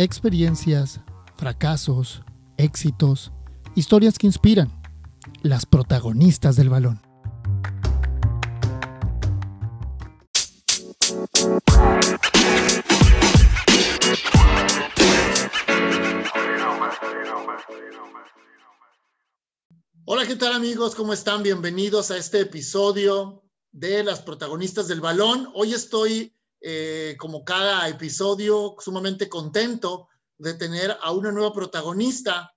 Experiencias, fracasos, éxitos, historias que inspiran. Las protagonistas del balón. Hola, ¿qué tal amigos? ¿Cómo están? Bienvenidos a este episodio de las protagonistas del balón. Hoy estoy, eh, como cada episodio, sumamente contento de tener a una nueva protagonista.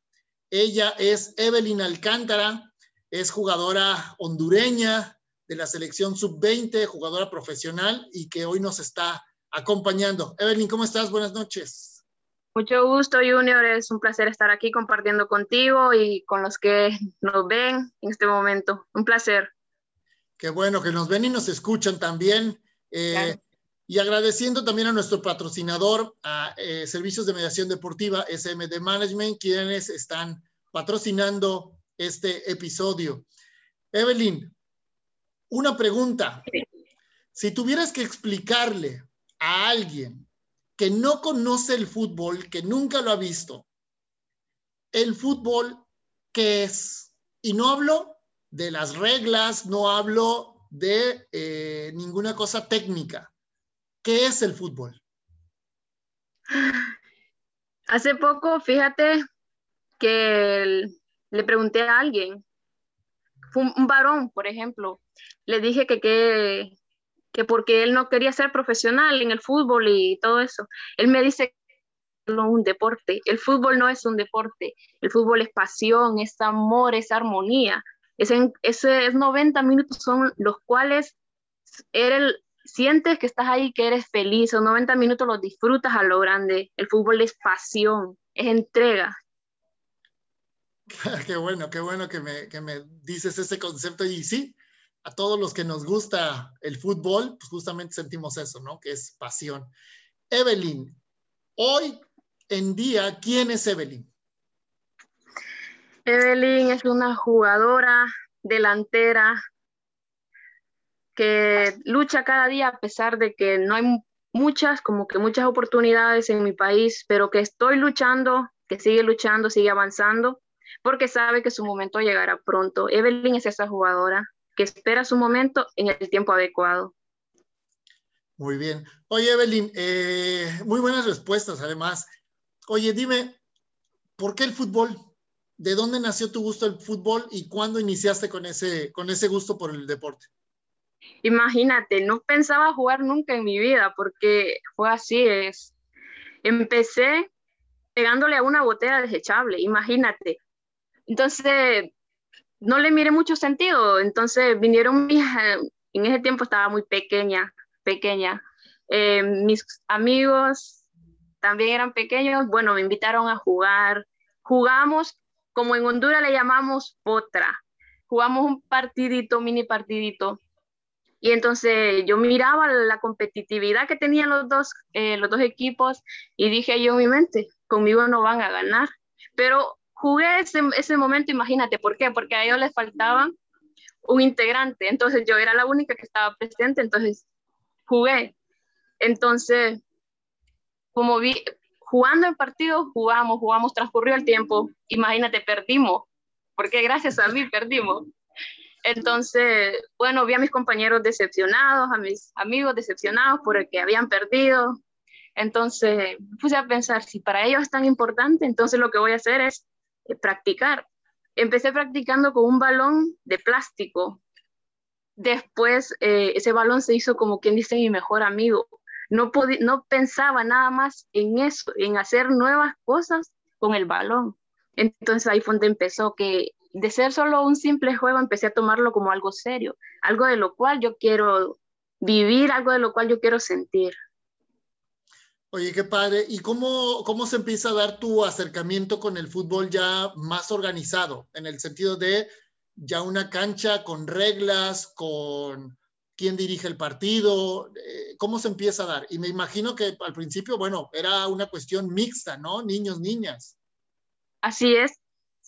Ella es Evelyn Alcántara, es jugadora hondureña de la selección sub-20, jugadora profesional y que hoy nos está acompañando. Evelyn, ¿cómo estás? Buenas noches. Mucho gusto, Junior. Es un placer estar aquí compartiendo contigo y con los que nos ven en este momento. Un placer. Qué bueno que nos ven y nos escuchan también. Eh, y agradeciendo también a nuestro patrocinador, a eh, Servicios de Mediación Deportiva, SMD Management, quienes están patrocinando este episodio. Evelyn, una pregunta. Si tuvieras que explicarle a alguien que no conoce el fútbol, que nunca lo ha visto, el fútbol, ¿qué es? Y no hablo de las reglas, no hablo de eh, ninguna cosa técnica. ¿Qué es el fútbol? Hace poco, fíjate que le pregunté a alguien, un, un varón, por ejemplo, le dije que qué que porque él no quería ser profesional en el fútbol y todo eso. Él me dice que no es un deporte. El fútbol no es un deporte. El fútbol es pasión, es amor, es armonía. Ese, esos 90 minutos son los cuales eres, sientes que estás ahí, que eres feliz. Esos 90 minutos los disfrutas a lo grande. El fútbol es pasión, es entrega. Qué bueno, qué bueno que me, que me dices ese concepto. Y sí, a todos los que nos gusta el fútbol, pues justamente sentimos eso, ¿no? Que es pasión. Evelyn, hoy en día, ¿quién es Evelyn? Evelyn es una jugadora delantera que lucha cada día a pesar de que no hay muchas, como que muchas oportunidades en mi país, pero que estoy luchando, que sigue luchando, sigue avanzando, porque sabe que su momento llegará pronto. Evelyn es esa jugadora que espera su momento en el tiempo adecuado. Muy bien. Oye, Evelyn, eh, muy buenas respuestas además. Oye, dime, ¿por qué el fútbol? ¿De dónde nació tu gusto el fútbol y cuándo iniciaste con ese, con ese gusto por el deporte? Imagínate, no pensaba jugar nunca en mi vida porque fue así, es. Empecé pegándole a una botella desechable, imagínate. Entonces, no le miré mucho sentido. Entonces vinieron mis, en ese tiempo estaba muy pequeña, pequeña. Eh, mis amigos también eran pequeños. Bueno, me invitaron a jugar. Jugamos, como en Honduras le llamamos potra. Jugamos un partidito, mini partidito. Y entonces yo miraba la competitividad que tenían los dos, eh, los dos equipos y dije yo en mi mente, conmigo no van a ganar. Pero jugué ese, ese momento, imagínate, ¿por qué? Porque a ellos les faltaba un integrante, entonces yo era la única que estaba presente, entonces jugué. Entonces, como vi, jugando el partido, jugamos, jugamos, transcurrió el tiempo, imagínate, perdimos, porque gracias a mí perdimos. Entonces, bueno, vi a mis compañeros decepcionados, a mis amigos decepcionados por el que habían perdido. Entonces, puse a pensar, si para ellos es tan importante, entonces lo que voy a hacer es eh, practicar. Empecé practicando con un balón de plástico. Después eh, ese balón se hizo como quien dice mi mejor amigo. No, no pensaba nada más en eso, en hacer nuevas cosas con el balón. Entonces ahí fue donde empezó que de ser solo un simple juego empecé a tomarlo como algo serio, algo de lo cual yo quiero vivir, algo de lo cual yo quiero sentir. Oye, qué padre. ¿Y cómo, cómo se empieza a dar tu acercamiento con el fútbol ya más organizado? En el sentido de ya una cancha con reglas, con quién dirige el partido, eh, ¿cómo se empieza a dar? Y me imagino que al principio, bueno, era una cuestión mixta, ¿no? Niños, niñas. Así es.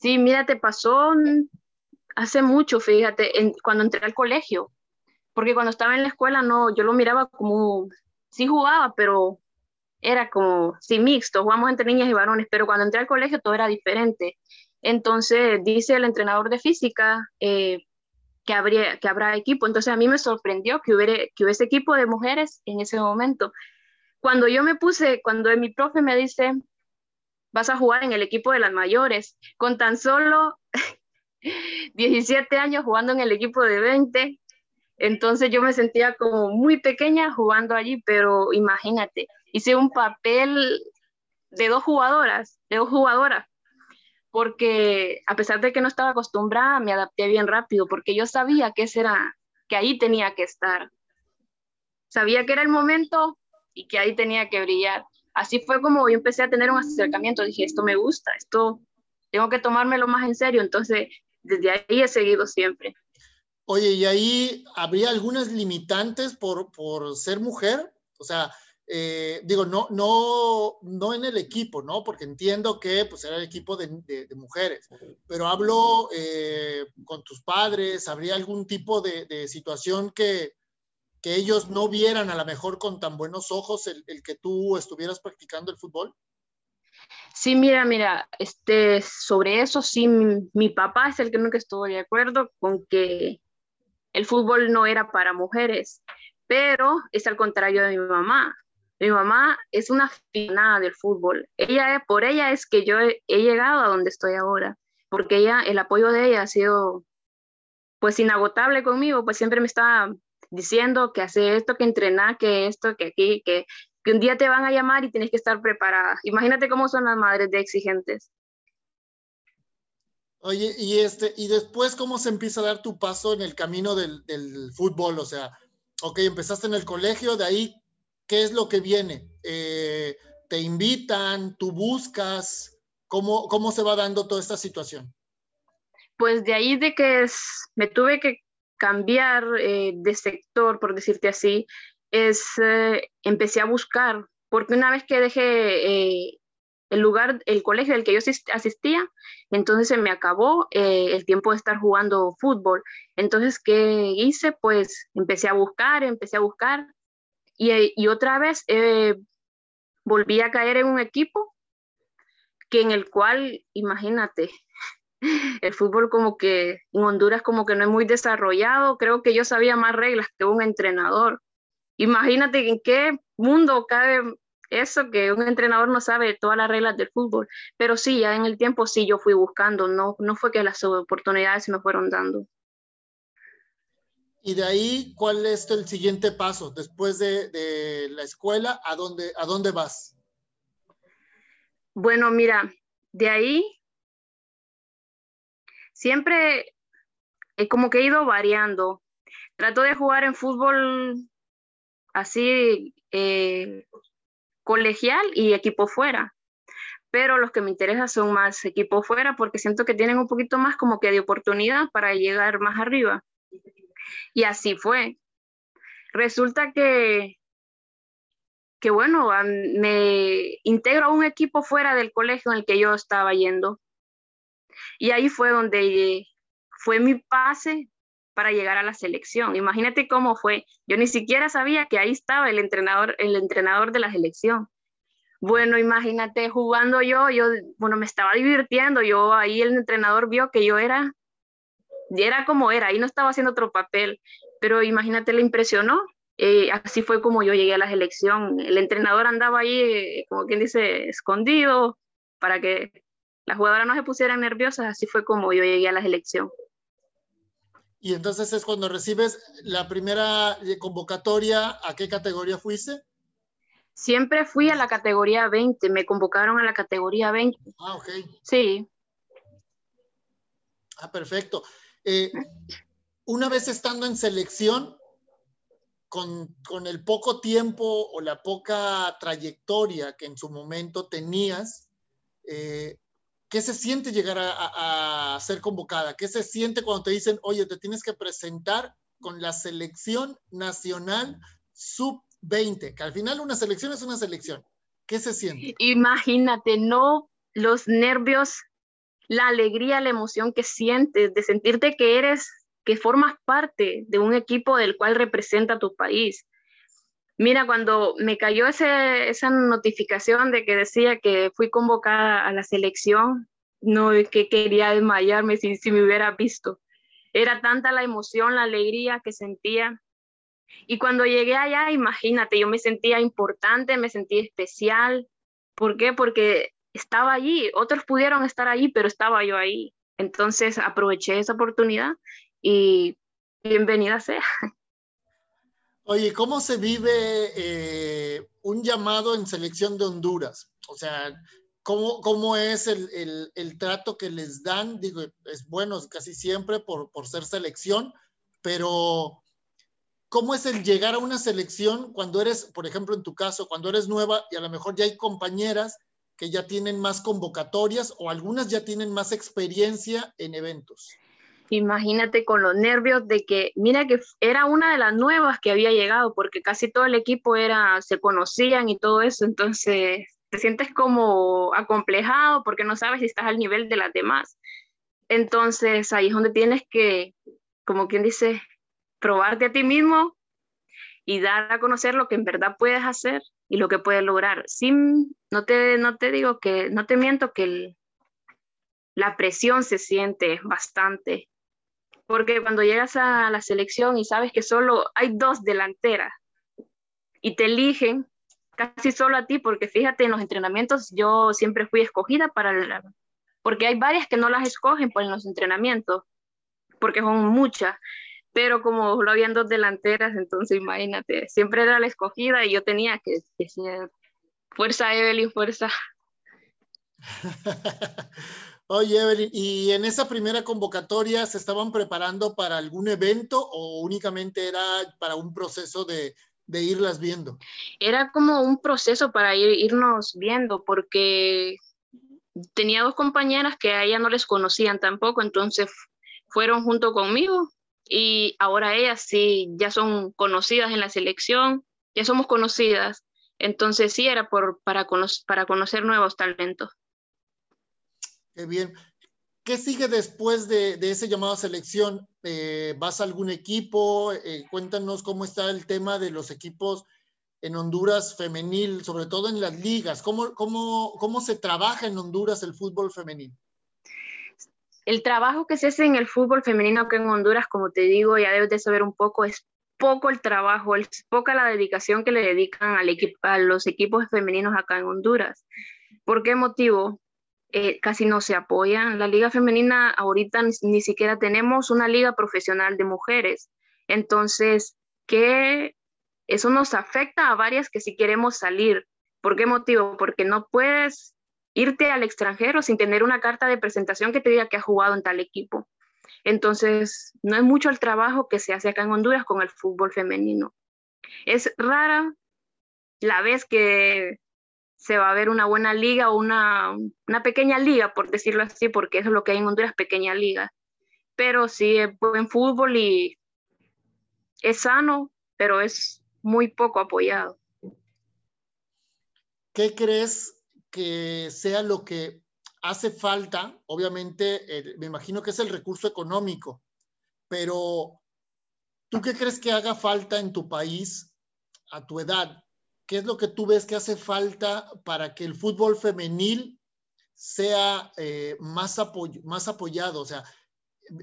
Sí, mira, te pasó hace mucho, fíjate, cuando entré al colegio, porque cuando estaba en la escuela, no, yo lo miraba como, sí jugaba, pero era como, sí, mixto, jugamos entre niñas y varones, pero cuando entré al colegio todo era diferente. Entonces dice el entrenador de física eh, que, habría, que habrá equipo. Entonces a mí me sorprendió que, hubiera, que hubiese equipo de mujeres en ese momento. Cuando yo me puse, cuando mi profe me dice, vas a jugar en el equipo de las mayores, con tan solo 17 años jugando en el equipo de 20, entonces yo me sentía como muy pequeña jugando allí, pero imagínate, hice un papel de dos jugadoras, de dos jugadoras, porque a pesar de que no estaba acostumbrada, me adapté bien rápido, porque yo sabía que, era, que ahí tenía que estar. Sabía que era el momento y que ahí tenía que brillar. Así fue como yo empecé a tener un acercamiento, dije, esto me gusta, esto tengo que tomármelo más en serio, entonces desde ahí he seguido siempre. Oye, ¿y ahí habría algunas limitantes por, por ser mujer? O sea, eh, digo, no, no, no en el equipo, ¿no? Porque entiendo que pues era el equipo de, mujeres, pero hablo eh, con tus padres, ¿habría algún tipo de, situación que, que ellos no vieran a lo mejor con tan buenos ojos el, que tú estuvieras practicando el fútbol? Sí, mira, mira, este, sobre eso sí, mi, papá es el que nunca estuvo de acuerdo con que el fútbol no era para mujeres, pero es al contrario de mi mamá. Mi mamá es una aficionada del fútbol. Ella, por ella es que yo he, llegado a donde estoy ahora, porque ella, el apoyo de ella ha sido pues inagotable conmigo, pues siempre me estaba diciendo que hace esto, que entrenar, que esto, que aquí, que, que un día te van a llamar y tienes que estar preparada. Imagínate cómo son las madres de exigentes. Oye, y este, y después, ¿cómo se empieza a dar tu paso en el camino del, fútbol? O sea, ok, empezaste en el colegio, de ahí, ¿qué es lo que viene? Eh, ¿Te invitan? ¿Tú buscas? ¿Cómo, ¿Cómo se va dando toda esta situación? Pues de ahí de que es, me tuve que cambiar eh, de sector, por decirte así, es, eh, empecé a buscar, porque una vez que dejé el lugar, el colegio al que yo asistía, entonces se me acabó eh, el tiempo de estar jugando fútbol. Entonces, ¿qué hice? Pues empecé a buscar, empecé a buscar y, eh, otra vez eh, volví a caer en un equipo que en el cual, imagínate, el fútbol como que en Honduras como que no es muy desarrollado, creo que yo sabía más reglas que un entrenador. Imagínate en qué mundo cabe eso que un entrenador no sabe todas las reglas del fútbol, pero sí, ya en el tiempo sí yo fui buscando, no, no fue que las oportunidades se me fueron dando. Y de ahí, ¿cuál es el siguiente paso? Después de, la escuela, ¿a dónde, ¿a dónde vas? Bueno, mira, de ahí siempre he como que he ido variando. Trato de jugar en fútbol así eh, colegial y equipo fuera. Pero los que me interesan son más equipo fuera porque siento que tienen un poquito más como que de oportunidad para llegar más arriba. Y así fue. Resulta que, que bueno, me integro a un equipo fuera del colegio en el que yo estaba yendo. Y ahí fue donde fue mi pase para llegar a la selección. Imagínate cómo fue. Yo ni siquiera sabía que ahí estaba el entrenador, el entrenador de la selección. Bueno, imagínate jugando yo, yo, bueno, me estaba divirtiendo. Yo ahí el entrenador vio que yo era, era como era, ahí no estaba haciendo otro papel. Pero imagínate, le impresionó. Eh, así fue como yo llegué a la selección. El entrenador andaba ahí, eh, como quien dice, escondido para que las jugadoras no se pusieran nerviosas. Así fue como yo llegué a la selección. Y entonces es cuando recibes la primera eh, convocatoria, ¿a qué categoría fuiste? Siempre fui a la categoría 20, me convocaron a la categoría 20. Ah, ok. Sí. Ah, perfecto. Eh, una vez estando en selección, con, con, el poco tiempo o la poca trayectoria que en su momento tenías, eh, ¿Qué se siente llegar a, ser convocada? ¿Qué se siente cuando te dicen, oye, te tienes que presentar con la selección nacional sub-20? Que al final una selección es una selección. ¿Qué se siente? Imagínate, no los nervios, la alegría, la emoción que sientes de sentirte que eres, que formas parte de un equipo del cual representa tu país. Mira, cuando me cayó esa notificación de que decía que fui convocada a la selección, no que quería desmayarme si, si me hubiera visto. Era tanta la emoción, la alegría que sentía. Y cuando llegué allá, imagínate, yo me sentía importante, me sentía especial. ¿Por qué? Porque estaba allí. Otros pudieron estar allí, pero estaba yo ahí. Entonces aproveché esa oportunidad y bienvenida sea. Oye, ¿cómo se vive eh, un llamado en selección de Honduras? O sea, ¿cómo, cómo es el, el, trato que les dan? Digo, es bueno casi siempre por, por ser selección, pero ¿cómo es el llegar a una selección cuando eres, por ejemplo, en tu caso, cuando eres nueva y a lo mejor ya hay compañeras que ya tienen más convocatorias o algunas ya tienen más experiencia en eventos? Imagínate con los nervios de que, mira que era una de las nuevas que había llegado, porque casi todo el equipo era, se conocían y todo eso, entonces te sientes como acomplejado porque no sabes si estás al nivel de las demás. Entonces ahí es donde tienes que, como quien dice, probarte a ti mismo y dar a conocer lo que en verdad puedes hacer y lo que puedes lograr. Sin, no te, no te digo que, no te miento que la presión se siente bastante porque cuando llegas a la selección y sabes que solo hay dos delanteras y te eligen casi solo a ti, porque fíjate, en los entrenamientos yo siempre fui escogida para, porque hay varias que no las escogen pues, en los entrenamientos, porque son muchas, pero como lo habían dos delanteras, entonces imagínate, siempre era la escogida y yo tenía que decir, fuerza Evelyn, fuerza. Oye, Evelyn, ¿y en esa primera convocatoria se estaban preparando para algún evento o únicamente era para un proceso de, irlas viendo? Era como un proceso para ir, irnos viendo, porque tenía dos compañeras que a ella no les conocían tampoco, entonces fueron junto conmigo y ahora ellas sí ya son conocidas en la selección, ya somos conocidas, entonces sí era por, para, para conocer nuevos talentos. Qué bien. ¿Qué sigue después de, ese llamado selección? Eh, ¿Vas a algún equipo? Eh, cuéntanos cómo está el tema de los equipos en Honduras femenil, sobre todo en las ligas. ¿Cómo, cómo, cómo se trabaja en Honduras el fútbol femenil? El trabajo que se hace en el fútbol femenino acá en Honduras, como te digo, ya debes de saber un poco, es poco el trabajo, es poca la dedicación que le dedican al a los equipos femeninos acá en Honduras. ¿Por qué motivo? Eh, casi no se apoyan. La liga femenina ahorita ni, siquiera tenemos una liga profesional de mujeres. Entonces, ¿qué? Eso nos afecta a varias que si queremos salir. ¿Por qué motivo? Porque no puedes irte al extranjero sin tener una carta de presentación que te diga que has jugado en tal equipo. Entonces, no es mucho el trabajo que se hace acá en Honduras con el fútbol femenino. Es rara la vez que se va a ver una buena liga o una, pequeña liga, por decirlo así, porque es lo que hay en Honduras, pequeña liga. Pero sí es buen fútbol y es sano, pero es muy poco apoyado. ¿Qué crees que sea lo que hace falta? Obviamente, me imagino que es el recurso económico, pero ¿tú qué crees que haga falta en tu país a tu edad ¿qué es lo que tú ves que hace falta para que el fútbol femenil sea eh, más, apoyado? O sea,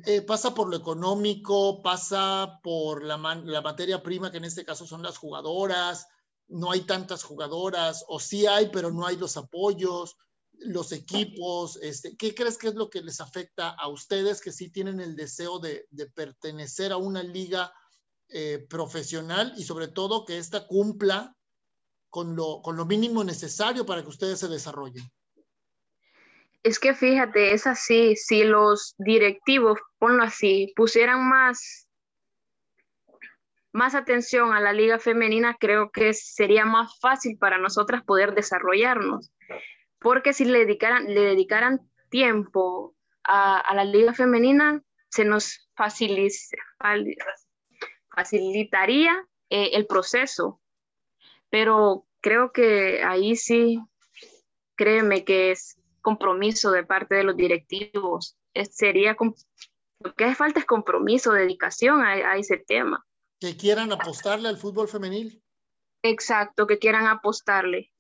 eh, pasa por lo económico, pasa por la, la, materia prima, que en este caso son las jugadoras, no hay tantas jugadoras, o sí hay, pero no hay los apoyos, los equipos. Este, ¿Qué crees que es lo que les afecta a ustedes que sí tienen el deseo de, pertenecer a una liga eh, profesional y sobre todo que ésta cumpla con lo, con lo mínimo necesario para que ustedes se desarrollen. Es que fíjate, es así, si los directivos, ponlo así, pusieran más, más atención a la liga femenina, creo que sería más fácil para nosotras poder desarrollarnos. Porque si le dedicaran, le dedicaran tiempo a, la liga femenina, se nos facilitaría eh, el proceso pero creo que ahí sí, créeme que es compromiso de parte de los directivos. sería, lo que hace falta es compromiso, dedicación a, ese tema. Que quieran apostarle al fútbol femenil. Exacto, que quieran apostarle.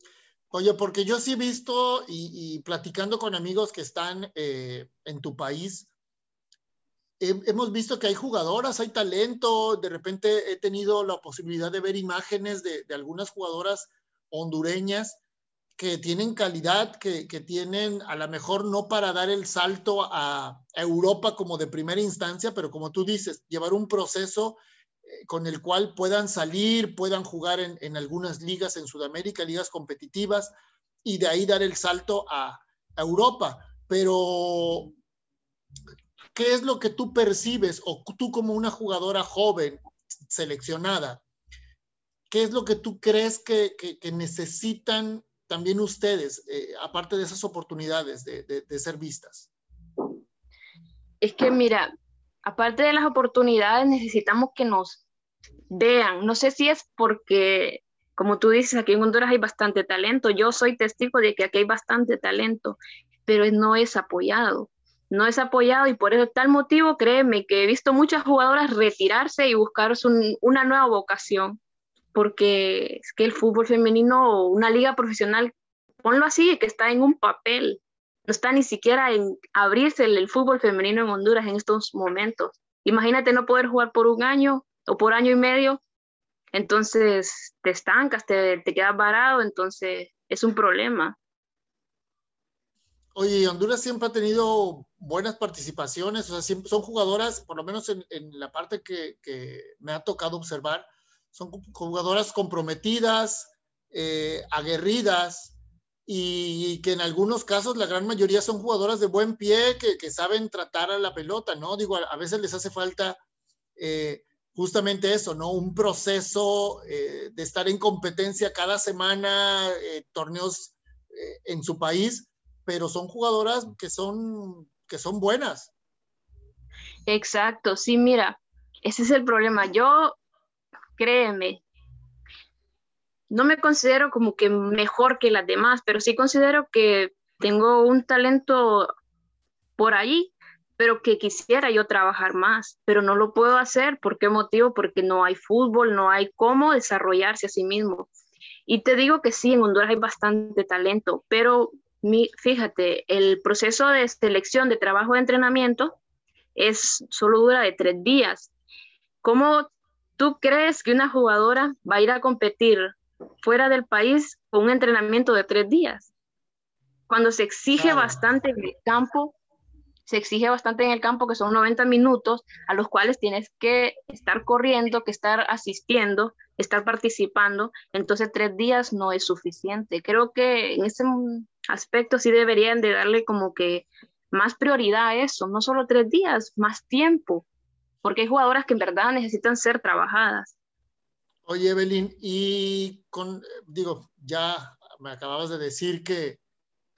Oye, porque yo sí he visto y, platicando con amigos que están eh, en tu país, hemos visto que hay jugadoras, hay talento. De repente he tenido la posibilidad de ver imágenes de, algunas jugadoras hondureñas que tienen calidad, que, tienen a lo mejor no para dar el salto a, Europa como de primera instancia, pero como tú dices, llevar un proceso eh, con el cual puedan salir, puedan jugar en, algunas ligas en Sudamérica, ligas competitivas, y de ahí dar el salto a, a Europa. Pero ¿qué es lo que tú percibes o tú como una jugadora joven seleccionada? ¿Qué es lo que tú crees que, necesitan también ustedes, eh, aparte de esas oportunidades de, de, ser vistas? Es que mira, aparte de las oportunidades, necesitamos que nos vean. No sé si es porque, como tú dices, aquí en Honduras hay bastante talento. Yo soy testigo de que aquí hay bastante talento, pero no es apoyado no es apoyado y por eso tal motivo, créeme que he visto muchas jugadoras retirarse y buscar una nueva vocación, porque es que el fútbol femenino, una liga profesional, ponlo así, que está en un papel, no está ni siquiera en abrirse el, fútbol femenino en Honduras en estos momentos. Imagínate no poder jugar por un año o por año y medio, entonces te estancas, te, te quedas varado, entonces es un problema. Oye, Honduras siempre ha tenido buenas participaciones, o sea, son jugadoras, por lo menos en, la parte que, me ha tocado observar, son jugadoras comprometidas, eh, aguerridas y que en algunos casos la gran mayoría son jugadoras de buen pie que, saben tratar a la pelota, ¿no? Digo, a, veces les hace falta eh, justamente eso, ¿no? Un proceso eh, de estar en competencia cada semana, torneos en su país pero son jugadoras que son, que son buenas. Exacto, sí, mira, ese es el problema. Yo, créeme, no me considero como que mejor que las demás, pero sí considero que tengo un talento por ahí, pero que quisiera yo trabajar más, pero no lo puedo hacer. ¿Por qué motivo? Porque no hay fútbol, no hay cómo desarrollarse a sí mismo. Y te digo que sí, en Honduras hay bastante talento, pero fíjate, el proceso de selección de trabajo de entrenamiento es solo dura de tres días. ¿Cómo tú crees que una jugadora va a ir a competir fuera del país con un entrenamiento de tres días? Cuando se exige bastante en el campo, se exige bastante en el campo, que son 90 minutos, a los cuales tienes que estar corriendo, que estar asistiendo, estar participando. Entonces, tres días no es suficiente. Creo que en ese aspectos sí deberían de darle como que más prioridad a eso, no solo tres días, más tiempo, porque hay jugadoras que en verdad necesitan ser trabajadas. Oye, Evelyn, y con, digo, ya me acababas de decir que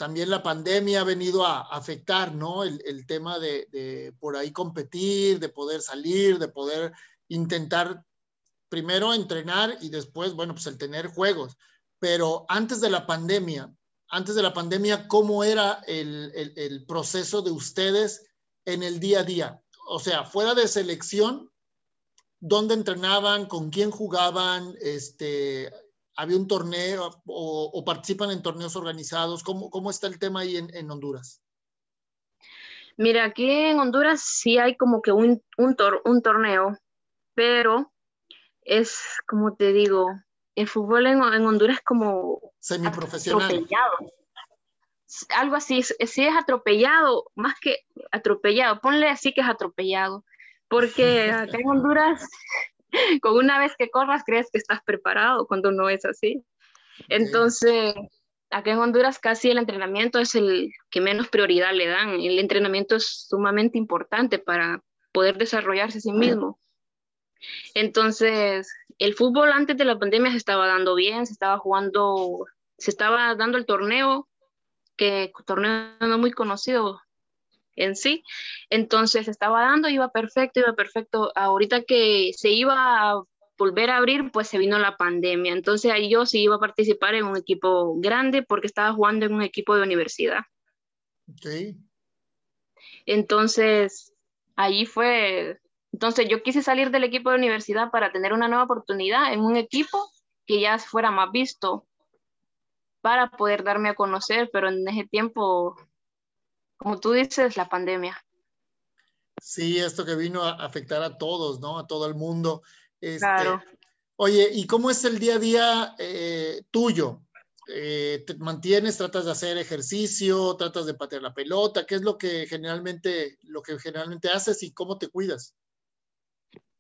también la pandemia ha venido a afectar, ¿no? El, el tema de, por ahí competir, de poder salir, de poder intentar primero entrenar y después, bueno, pues el tener juegos. Pero antes de la pandemia, antes de la pandemia, cómo era el, proceso de ustedes en el día a día. O sea, fuera de selección, ¿dónde entrenaban? ¿Con quién jugaban? Este, ¿Había un torneo o, participan en torneos organizados? ¿Cómo, cómo está el tema ahí en, Honduras? Mira, aquí en Honduras sí hay como que un, un, un torneo, pero es, como te digo, el fútbol en, Honduras es como semiprofesional. Atropellado. Algo así, si es atropellado, más que atropellado, ponle así que es atropellado, porque acá en Honduras, con una vez que corras, crees que estás preparado cuando no es así. Entonces, acá en Honduras casi el entrenamiento es el que menos prioridad le dan. El entrenamiento es sumamente importante para poder desarrollarse a sí mismo. Entonces, el fútbol antes de la pandemia se estaba dando bien, se estaba jugando, se estaba dando el torneo, que torneo no muy conocido en sí. Entonces, estaba dando, iba perfecto, iba perfecto. Ahorita que se iba a volver a abrir, pues se vino la pandemia. Entonces, ahí yo sí iba a participar en un equipo grande porque estaba jugando en un equipo de universidad. Ok. Entonces, ahí fue entonces yo quise salir del equipo de universidad para tener una nueva oportunidad en un equipo que ya fuera más visto para poder darme a conocer, pero en ese tiempo, como tú dices, la pandemia. Sí, esto que vino a afectar a todos, ¿no? A todo el mundo. Este, claro. Oye, ¿y cómo es el día a día eh, tuyo? Eh, ¿Te mantienes, tratas de hacer ejercicio, tratas de patear la pelota? ¿Qué es lo que generalmente, lo que generalmente haces y cómo te cuidas?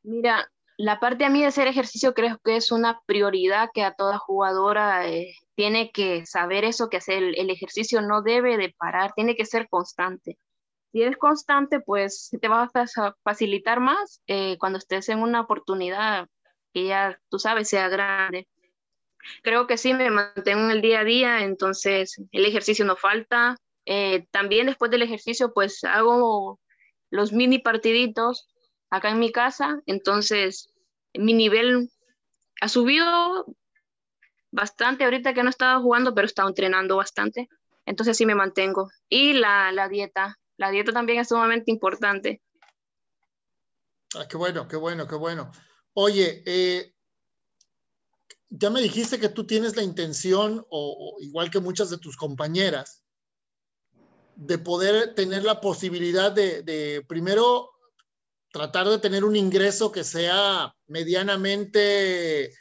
Mira, la parte a mí de hacer ejercicio creo que es una prioridad que a toda jugadora eh, tiene que saber eso, que hacer el, ejercicio no debe de parar, tiene que ser constante. Si eres constante, pues te va a facilitar más cuando estés en una oportunidad que ya, tú sabes, sea grande. Creo que sí, me mantengo en el día a día, entonces el ejercicio no falta. Eh, también después del ejercicio, pues hago los mini partiditos acá en mi casa, entonces mi nivel ha subido bastante ahorita que no he estado jugando, pero he estado entrenando bastante, entonces sí me mantengo. Y la, la dieta, la dieta también es sumamente importante. Ah, qué bueno, qué bueno, qué bueno. Oye, eh, ya me dijiste que tú tienes la intención, o, igual que muchas de tus compañeras, de poder tener la posibilidad de, primero tratar de tener un ingreso que sea medianamente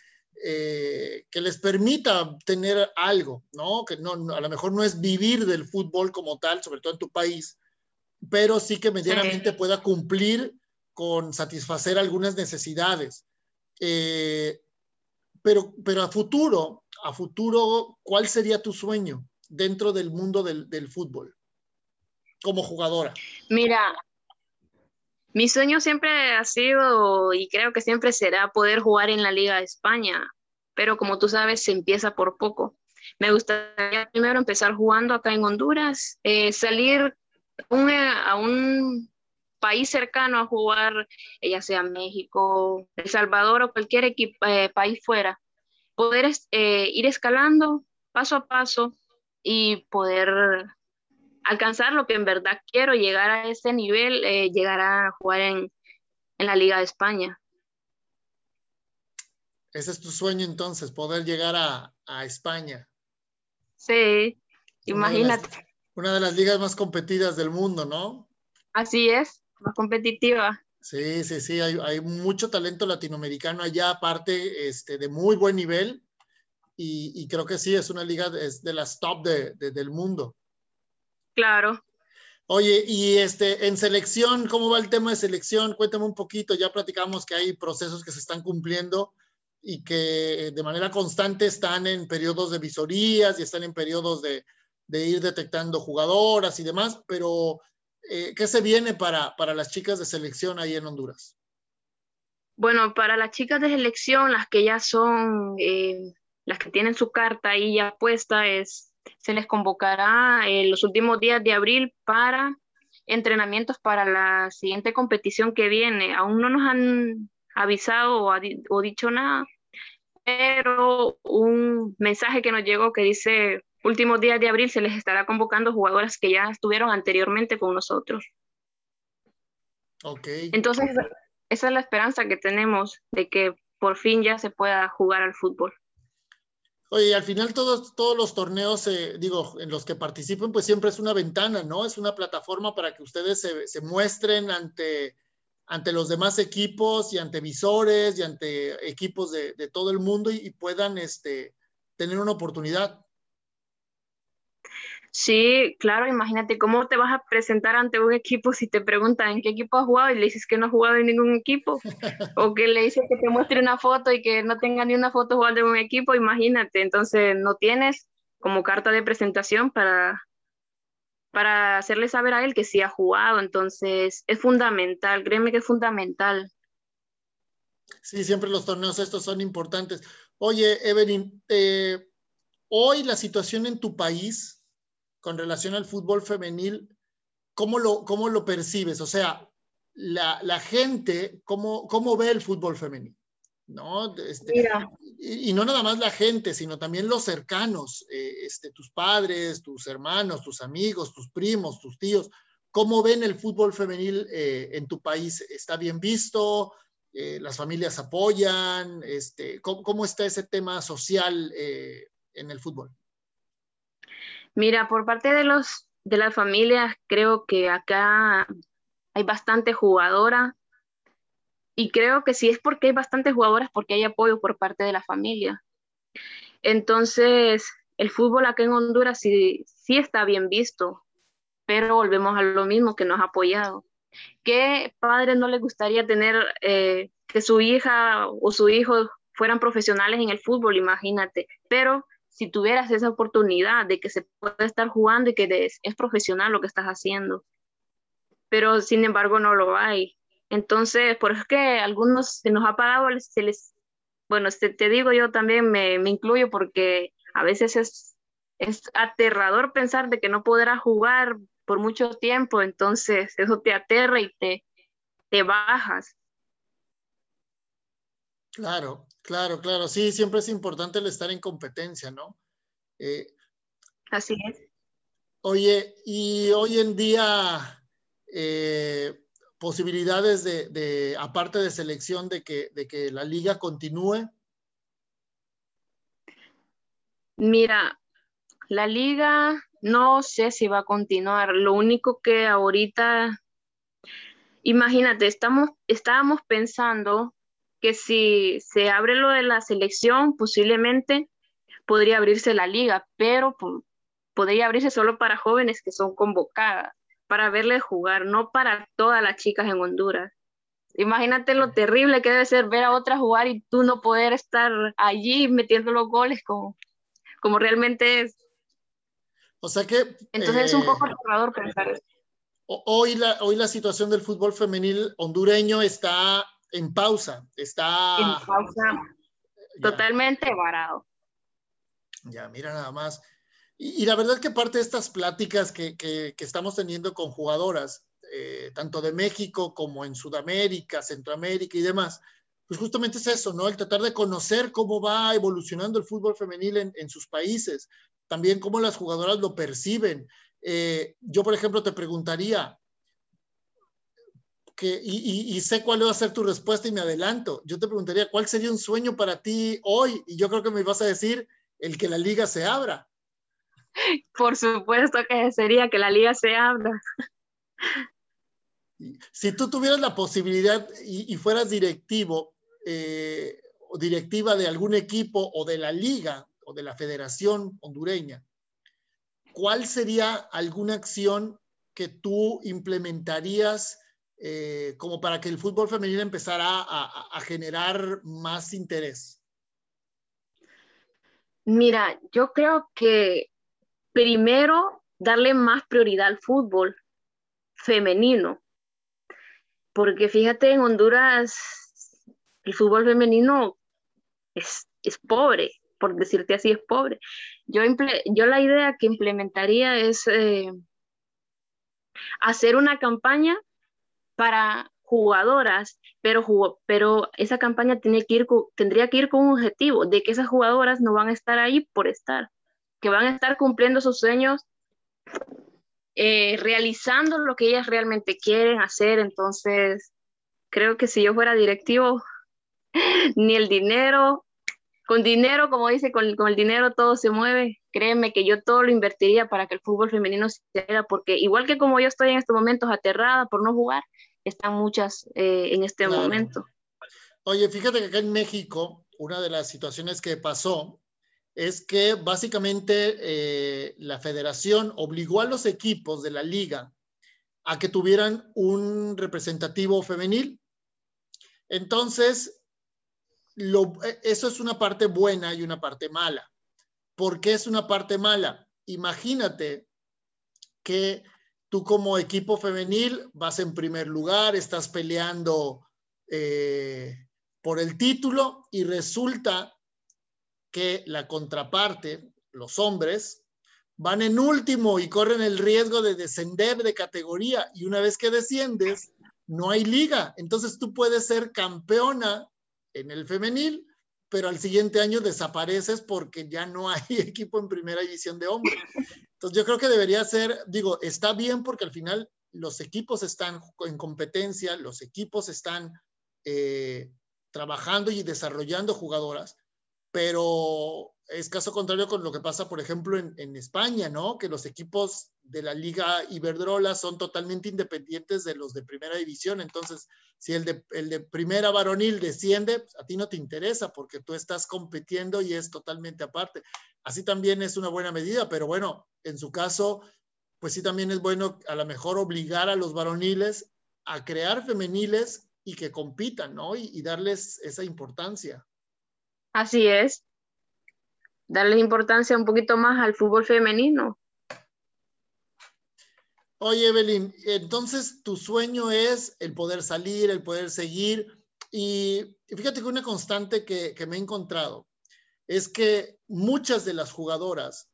eh, que les permita tener algo, ¿no? Que no, a lo mejor no es vivir del fútbol como tal, sobre todo en tu país, pero sí que medianamente pueda cumplir con satisfacer algunas necesidades. Eh, pero, pero a futuro, a futuro, ¿cuál sería tu sueño dentro del mundo del, del fútbol como jugadora? Mira, mi sueño siempre ha sido y creo que siempre será poder jugar en la Liga de España, pero como tú sabes, se empieza por poco. Me gustaría primero empezar jugando acá en Honduras, eh, salir a un país cercano a jugar, ya sea México, El Salvador o cualquier equipo, eh, país fuera, poder eh, ir escalando paso a paso y poder alcanzar lo que en verdad quiero, llegar a ese nivel, eh, llegar a jugar en, la Liga de España. Ese es tu sueño entonces, poder llegar a, España. Sí, imagínate. una de las ligas más competidas del mundo, ¿no? Así es más competitiva. Sí, sí, sí, hay, mucho talento latinoamericano allá, aparte este, de muy buen nivel, y, creo que sí, es una liga de, de las top del mundo. Claro. Oye, y este, en selección, ¿cómo va el tema de selección? Cuéntame un poquito, ya platicamos que hay procesos que se están cumpliendo y que de manera constante están en periodos de visorías y están en periodos de, de ir detectando jugadoras y demás, pero eh, ¿qué se viene para, para las chicas de selección ahí en Honduras? Bueno, para las chicas de selección, las que ya son, eh, las que tienen su carta ahí ya puesta, es, se les convocará en los últimos días de abril para entrenamientos para la siguiente competición que viene. Aún no nos han avisado o, o dicho nada, pero un mensaje que nos llegó que dice últimos días de abril se les estará convocando jugadoras que ya estuvieron anteriormente con nosotros. Ok. Entonces, esa es la esperanza que tenemos de que por fin ya se pueda jugar al fútbol. Oye, al final todos, todos los torneos, eh, digo, en los que participen, pues siempre es una ventana, ¿no? Es una plataforma para que ustedes se, se muestren ante, ante los demás equipos y ante visores y ante equipos de, de todo el mundo y, y, puedan este, tener una oportunidad. Sí, claro, imagínate cómo te vas a presentar ante un equipo si te preguntan en qué equipo has jugado y le dices que no has jugado en ningún equipo, o que le dices que te muestre una foto y que no tenga ni una foto jugando en un equipo, imagínate, entonces no tienes como carta de presentación para, para hacerle saber a él que sí ha jugado, entonces es fundamental, créeme que es fundamental. Sí, siempre los torneos estos son importantes. Oye, Evelyn, eh, hoy la situación en tu país, con relación al fútbol femenil, ¿cómo lo, cómo lo percibes? O sea, la, la gente, ¿cómo, ¿cómo ve el fútbol femenil? ¿no? Este, y, y, no nada más la gente, sino también los cercanos, eh, este, tus padres, tus hermanos, tus amigos, tus primos, tus tíos. ¿Cómo ven el fútbol femenil eh, en tu país? ¿Está bien visto? eh, las familias apoyan, este, ¿cómo, está ese tema social eh, en el fútbol? Mira, por parte de los de las familias, creo que acá hay bastante jugadora y creo que si es porque hay bastantes jugadoras, porque hay apoyo por parte de la familia. Entonces, el fútbol acá en Honduras sí, sí está bien visto, pero volvemos a lo mismo que nos ha apoyado. ¿Qué padre no le gustaría tener eh, que su hija o su hijo fueran profesionales en el fútbol? Imagínate. Pero si tuvieras esa oportunidad de que se pueda estar jugando y que es, es profesional lo que estás haciendo. Pero sin embargo no lo hay. Entonces, por eso es que algunos se nos ha pagado, se les, bueno, te, te digo yo también me, me, incluyo porque a veces es, es aterrador pensar de que no podrás jugar por mucho tiempo, entonces eso te aterra y te, te bajas. Claro, claro, claro. Sí, siempre es importante el estar en competencia, ¿no? Eh, Así es. Oye, y hoy en día, eh, posibilidades de, de, aparte de selección, de que, de que la liga continúe. Mira, la liga no sé si va a continuar. Lo único que ahorita, imagínate, estamos, estábamos pensando que si se abre lo de la selección, posiblemente podría abrirse la liga, pero podría abrirse solo para jóvenes que son convocadas, para verles jugar, no para todas las chicas en Honduras. Imagínate lo terrible que debe ser ver a otras jugar y tú no poder estar allí metiendo los goles como, como realmente es. O sea que... Entonces es un poco aterrador pensar eso. Hoy la, hoy la situación del fútbol femenil hondureño está en pausa, está... En pausa, totalmente varado. Ya, mira nada más. Y, la verdad que parte de estas pláticas que, que, estamos teniendo con jugadoras, eh, tanto de México como en Sudamérica, Centroamérica y demás, pues justamente es eso, ¿no? El tratar de conocer cómo va evolucionando el fútbol femenil en, en sus países, también cómo las jugadoras lo perciben. Eh, yo, por ejemplo, te preguntaría, que, y, sé cuál va a ser tu respuesta y me adelanto. Yo te preguntaría, ¿cuál sería un sueño para ti hoy? Y yo creo que me vas a decir el que la liga se abra. Por supuesto que sería que la liga se abra. Si tú tuvieras la posibilidad y, fueras directivo eh, o directiva de algún equipo o de la liga, de la Federación Hondureña, ¿cuál sería alguna acción que tú implementarías eh, como para que el fútbol femenino empezara a, generar más interés? Mira, yo creo que primero darle más prioridad al fútbol femenino, porque fíjate, en Honduras el fútbol femenino es, es pobre, por decirte así, es pobre. Yo, la idea que implementaría es eh, hacer una campaña para jugadoras, pero, pero esa campaña tiene que ir tendría que ir con un objetivo de que esas jugadoras no van a estar ahí por estar, que van a estar cumpliendo sus sueños, eh, realizando lo que ellas realmente quieren hacer. Entonces, creo que si yo fuera directivo, ni el dinero, con dinero, como dice, con, el dinero todo se mueve. Créeme que yo todo lo invertiría para que el fútbol femenino se haga, porque igual que como yo estoy en estos momentos aterrada por no jugar, están muchas eh, en este momento. Oye, fíjate que acá en México, una de las situaciones que pasó es que básicamente eh, la federación obligó a los equipos de la liga a que tuvieran un representativo femenil. Entonces, e, eso es una parte buena y una parte mala. ¿Por qué es una parte mala? Imagínate que tú como equipo femenil vas en primer lugar, estás peleando eh, por el título y resulta que la contraparte, los hombres, van en último y corren el riesgo de descender de categoría y una vez que desciendes, no hay liga. Entonces tú puedes ser campeona en el femenil, pero al siguiente año desapareces porque ya no hay equipo en primera división de hombres. Entonces yo creo que debería ser, digo, está bien porque al final los equipos están en competencia, los equipos están eh, trabajando y desarrollando jugadoras, pero es caso contrario con lo que pasa, por ejemplo, en, España, ¿no? Que los equipos de la Liga Iberdrola son totalmente independientes de los de primera división. Entonces, si el de, primera varonil desciende, pues, a ti no te interesa porque tú estás compitiendo y es totalmente aparte. Así también es una buena medida, pero bueno, en su caso, pues sí también es bueno a lo mejor obligar a los varoniles a crear femeniles y que compitan, ¿no? y darles esa importancia. Así es darle importancia un poquito más al fútbol femenino. Oye, Evelyn, entonces tu sueño es el poder salir, el poder seguir. Y fíjate que una constante que, me he encontrado es que muchas de las jugadoras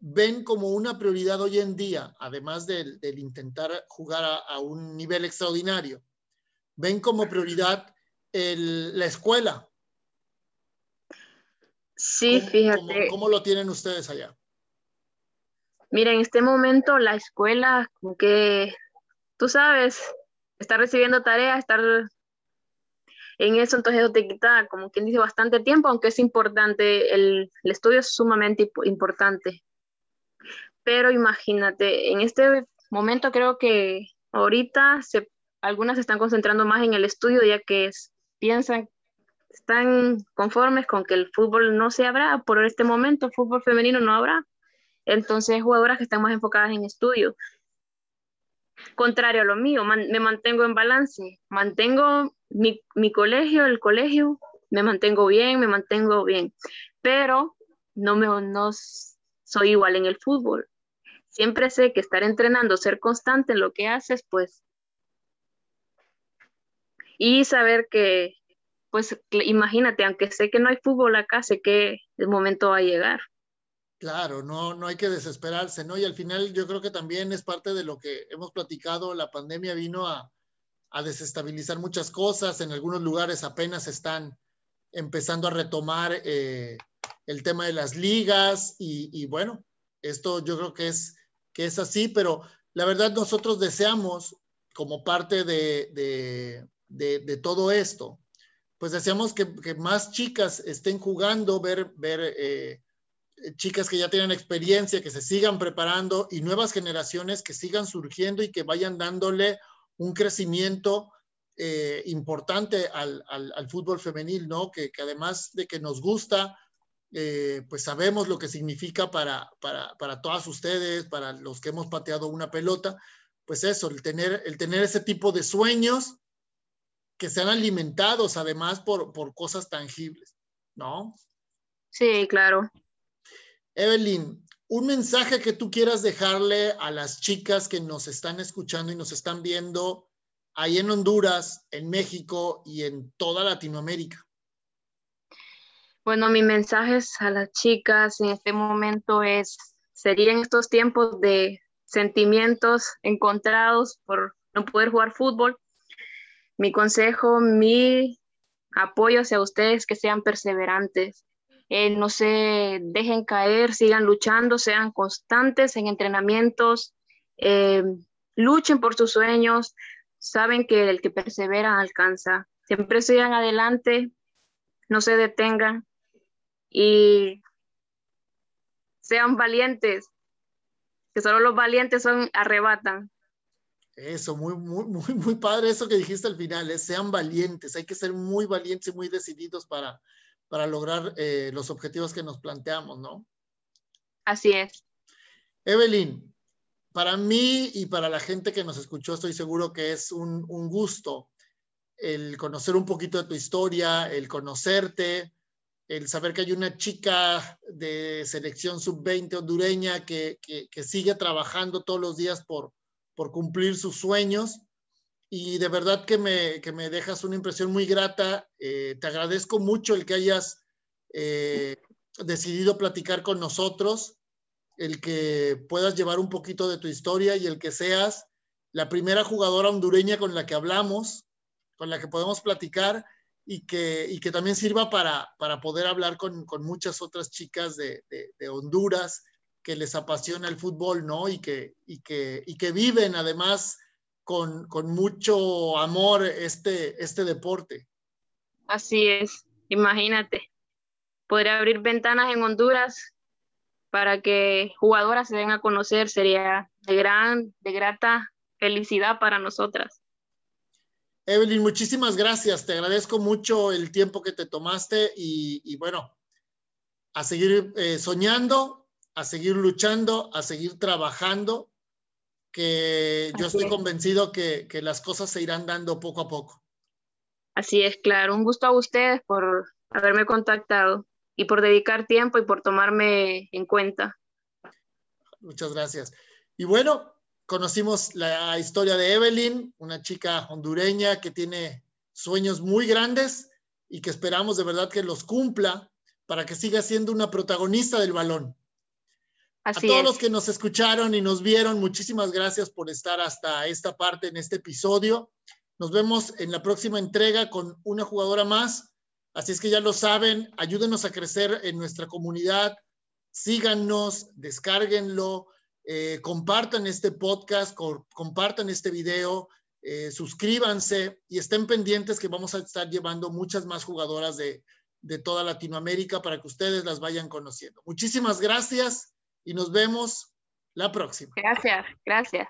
ven como una prioridad hoy en día, además del, intentar jugar a, un nivel extraordinario, ven como prioridad la escuela, Sí, fíjate. ¿cómo, lo tienen ustedes allá? Mira, en este momento la escuela, como que, tú sabes, está recibiendo tareas, estar en eso, entonces eso te quita, como quien dice, bastante tiempo, aunque es importante, el, estudio es sumamente importante. Pero imagínate, en este momento creo que ahorita se, algunas se están concentrando más en el estudio, ya que es, piensan están conformes con que el fútbol no se habrá, por este momento fútbol femenino no habrá. Entonces, jugadoras que están más enfocadas en estudio. Contrario a lo mío, me mantengo en balance, mantengo mi, mi, colegio, el colegio, me mantengo bien, me mantengo bien, pero no, me, no soy igual en el fútbol. Siempre sé que estar entrenando, ser constante en lo que haces, pues, y saber que pues imagínate, aunque sé que no hay fútbol acá, sé que el momento va a llegar. Claro, no, no hay que desesperarse, ¿no? Y al final yo creo que también es parte de lo que hemos platicado, la pandemia vino a, desestabilizar muchas cosas, en algunos lugares apenas están empezando a retomar eh, el tema de las ligas y, bueno, esto yo creo que es, que es así, pero la verdad nosotros deseamos como parte de, de todo esto, pues deseamos que, más chicas estén jugando, ver, ver eh, chicas que ya tienen experiencia, que se sigan preparando y nuevas generaciones que sigan surgiendo y que vayan dándole un crecimiento eh, importante al, fútbol femenil, ¿no? Que, además de que nos gusta, eh, pues sabemos lo que significa para, para, para, todas ustedes, para los que hemos pateado una pelota, pues eso, el tener, el tener ese tipo de sueños que sean alimentados además por, por cosas tangibles, ¿no? Sí, claro. Evelyn, un mensaje que tú quieras dejarle a las chicas que nos están escuchando y nos están viendo ahí en Honduras, en México y en toda Latinoamérica. Bueno, mi mensaje a las chicas en este momento es, serían estos tiempos de sentimientos encontrados por no poder jugar fútbol, mi consejo, mi apoyo hacia ustedes, que sean perseverantes, eh, no se dejen caer, sigan luchando, sean constantes en entrenamientos, eh, luchen por sus sueños, saben que el que persevera alcanza. Siempre sigan adelante, no se detengan y sean valientes, que solo los valientes son arrebatan. Eso, muy, muy, muy, muy padre eso que dijiste al final, ¿eh? sean valientes, hay que ser muy valientes y muy decididos para, para lograr eh, los objetivos que nos planteamos, ¿no? Así es. Evelyn, para mí y para la gente que nos escuchó, estoy seguro que es un, un gusto el conocer un poquito de tu historia, el conocerte, el saber que hay una chica de selección sub-20 hondureña que, que, que sigue trabajando todos los días por, por cumplir sus sueños y de verdad que me, que me dejas una impresión muy grata. Eh, te agradezco mucho el que hayas eh, decidido platicar con nosotros, el que puedas llevar un poquito de tu historia y el que seas la primera jugadora hondureña con la que hablamos, con la que podemos platicar y que, y que también sirva para, para poder hablar con, con muchas otras chicas de, de Honduras que les apasiona el fútbol, ¿no? Y que, y que, y que viven además con, con mucho amor este, este deporte. Así es, imagínate. Podría abrir ventanas en Honduras para que jugadoras se den a conocer, sería de gran, de grata felicidad para nosotras. Evelyn, muchísimas gracias. Te agradezco mucho el tiempo que te tomaste y, bueno, a seguir eh, soñando, a seguir luchando, a seguir trabajando, que yo estoy convencido que, que las cosas se irán dando poco a poco. Así es, claro. Un gusto a ustedes por haberme contactado y por dedicar tiempo y por tomarme en cuenta. Muchas gracias. Y bueno, conocimos la historia de Evelyn, una chica hondureña que tiene sueños muy grandes y que esperamos de verdad que los cumpla para que siga siendo una protagonista del balón. A todos los que nos escucharon y nos vieron, muchísimas gracias por estar hasta esta parte en este episodio. Nos vemos en la próxima entrega con una jugadora más Así es que ya lo saben, ayúdenos a crecer en nuestra comunidad, síganos, descárguenlo, eh, compartan este podcast, compartan este video, eh, suscríbanse y estén pendientes que vamos a estar llevando muchas más jugadoras de, de toda Latinoamérica para que ustedes las vayan conociendo. Muchísimas gracias y nos vemos la próxima. Gracias, gracias.